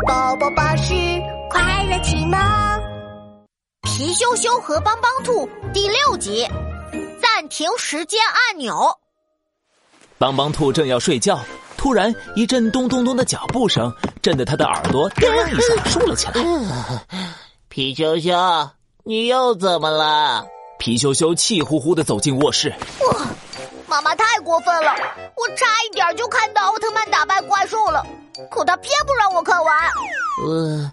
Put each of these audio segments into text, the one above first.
宝宝巴士快乐启蒙，皮羞羞和帮帮兔第六集，暂停时间按钮。帮帮兔正要睡觉，突然一阵咚咚咚的脚步声，震得他的耳朵叮一下竖了起来。皮羞羞，你又怎么了？皮羞羞气呼呼的走进卧室。哇，妈妈太过分了！我差一点就看到奥特曼打败怪兽了，可他偏不让我看完。嗯，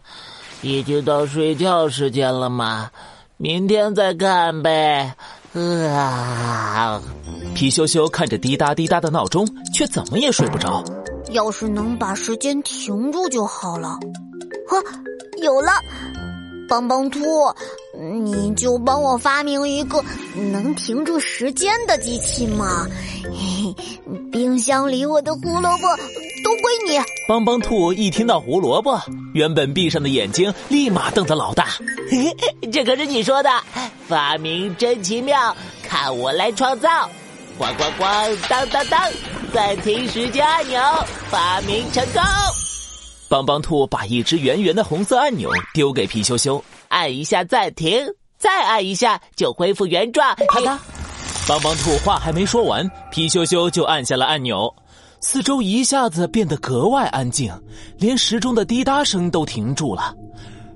已经到睡觉时间了嘛，明天再看呗。啊！皮羞羞看着滴答滴答的闹钟，却怎么也睡不着。要是能把时间停住就好了。呵，有了！帮帮兔，你就帮我发明一个能停住时间的机器嘛！嘿嘿冰箱里我的胡萝卜都归你。帮帮兔一听到胡萝卜，原本闭上的眼睛立马瞪得老大。这可是你说的，发明真奇妙，看我来创造！咣咣咣，当当当，暂停时间按钮发明成功。帮帮兔把一只圆圆的红色按钮丢给皮羞羞，按一下暂停，再按一下就恢复原状。好的！帮帮兔话还没说完，皮羞羞就按下了按钮，四周一下子变得格外安静，连时钟的滴答声都停住了。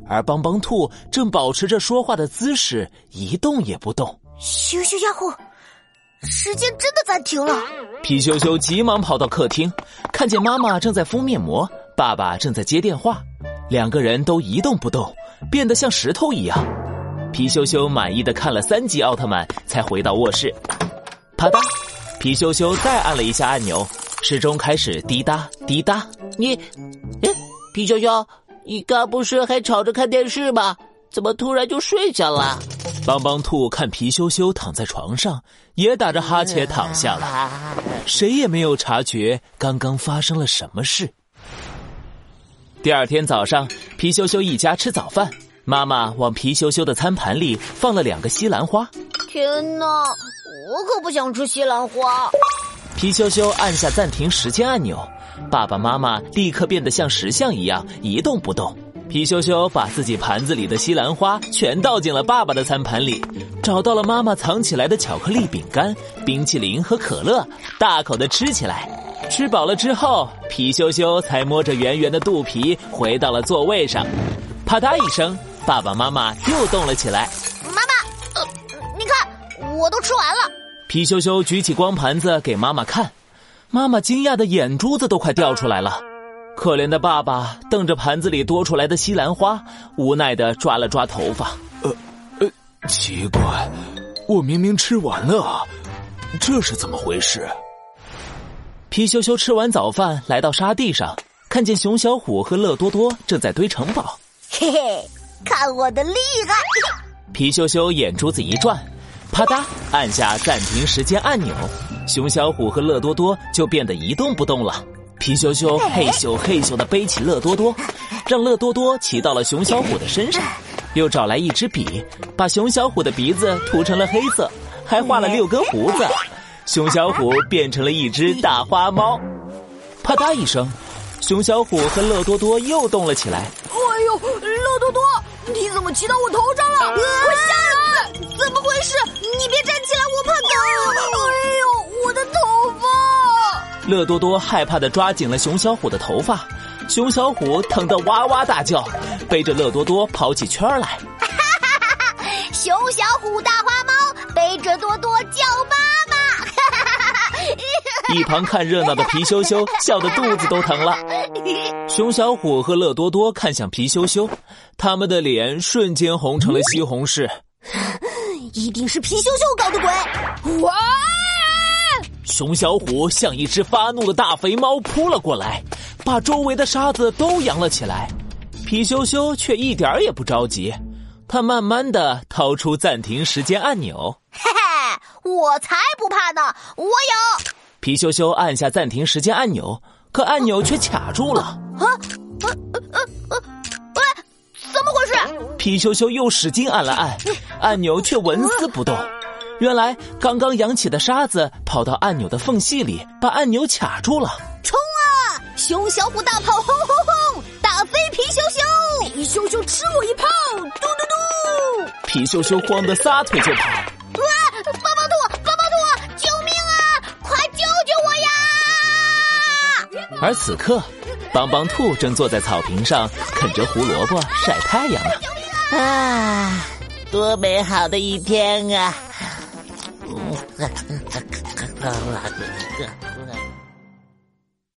而帮帮兔正保持着说话的姿势，一动也不动。咻咻呀呼！时间真的暂停了。皮羞羞急忙跑到客厅，看见妈妈正在敷面膜。爸爸正在接电话，两个人都一动不动，变得像石头一样。皮羞羞满意的看了三集奥特曼，才回到卧室。啪嗒，皮羞羞再按了一下按钮，时钟开始滴答滴答。你，哎，皮羞羞，你刚不是还吵着看电视吗？怎么突然就睡下了？帮帮兔看皮羞羞躺在床上，也打着哈欠躺下了。谁也没有察觉刚刚发生了什么事。第二天早上，皮羞羞一家吃早饭，妈妈往皮羞羞的餐盘里放了两个西兰花。天哪，我可不想吃西兰花！皮羞羞按下暂停时间按钮，爸爸妈妈立刻变得像石像一样一动不动。皮羞羞把自己盘子里的西兰花全倒进了爸爸的餐盘里，找到了妈妈藏起来的巧克力饼干、冰淇淋和可乐，大口的吃起来。吃饱了之后，皮羞羞才摸着圆圆的肚皮回到了座位上。啪嗒一声，爸爸妈妈又动了起来。妈妈，呃，你看，我都吃完了。皮羞羞举起光盘子给妈妈看，妈妈惊讶的眼珠子都快掉出来了。可怜的爸爸瞪着盘子里多出来的西兰花，无奈的抓了抓头发。呃，呃，奇怪，我明明吃完了啊，这是怎么回事？皮羞羞吃完早饭，来到沙地上，看见熊小虎和乐多多正在堆城堡。嘿嘿，看我的厉害！皮羞羞眼珠子一转，啪嗒按下暂停时间按钮，熊小虎和乐多多就变得一动不动了。皮羞羞嘿咻嘿咻的背起乐多多，让乐多多骑到了熊小虎的身上，又找来一支笔，把熊小虎的鼻子涂成了黑色，还画了六根胡子。熊小虎变成了一只大花猫，啪嗒一声，熊小虎和乐多多又动了起来。哎呦，乐多多，你怎么骑到我头上了？快下来！怎么回事？你别站起来，我怕疼。哎呦，我的头发！乐多多害怕的抓紧了熊小虎的头发，熊小虎疼得哇哇大叫，背着乐多多跑起圈来。哈哈哈哈！熊小虎大花一旁看热闹的皮羞羞笑得肚子都疼了。熊小虎和乐多多看向皮羞羞，他们的脸瞬间红成了西红柿。一定是皮羞羞搞的鬼！哇！熊小虎像一只发怒的大肥猫扑了过来，把周围的沙子都扬了起来。皮羞羞却一点也不着急，他慢慢的掏出暂停时间按钮。嘿嘿，我才不怕呢！我有。皮羞羞按下暂停时间按钮，可按钮却卡住了。啊啊啊啊！喂，怎么回事？皮羞羞又使劲按了按，按钮却纹丝不动。原来刚刚扬起的沙子跑到按钮的缝隙里，把按钮卡住了。冲啊！熊小虎大炮轰轰轰，打飞皮！咻吃我一炮！嘟嘟嘟！皮羞羞慌得撒腿就跑。而此刻，帮帮兔正坐在草坪上啃着胡萝卜晒太阳呢。啊，多美好的一天啊！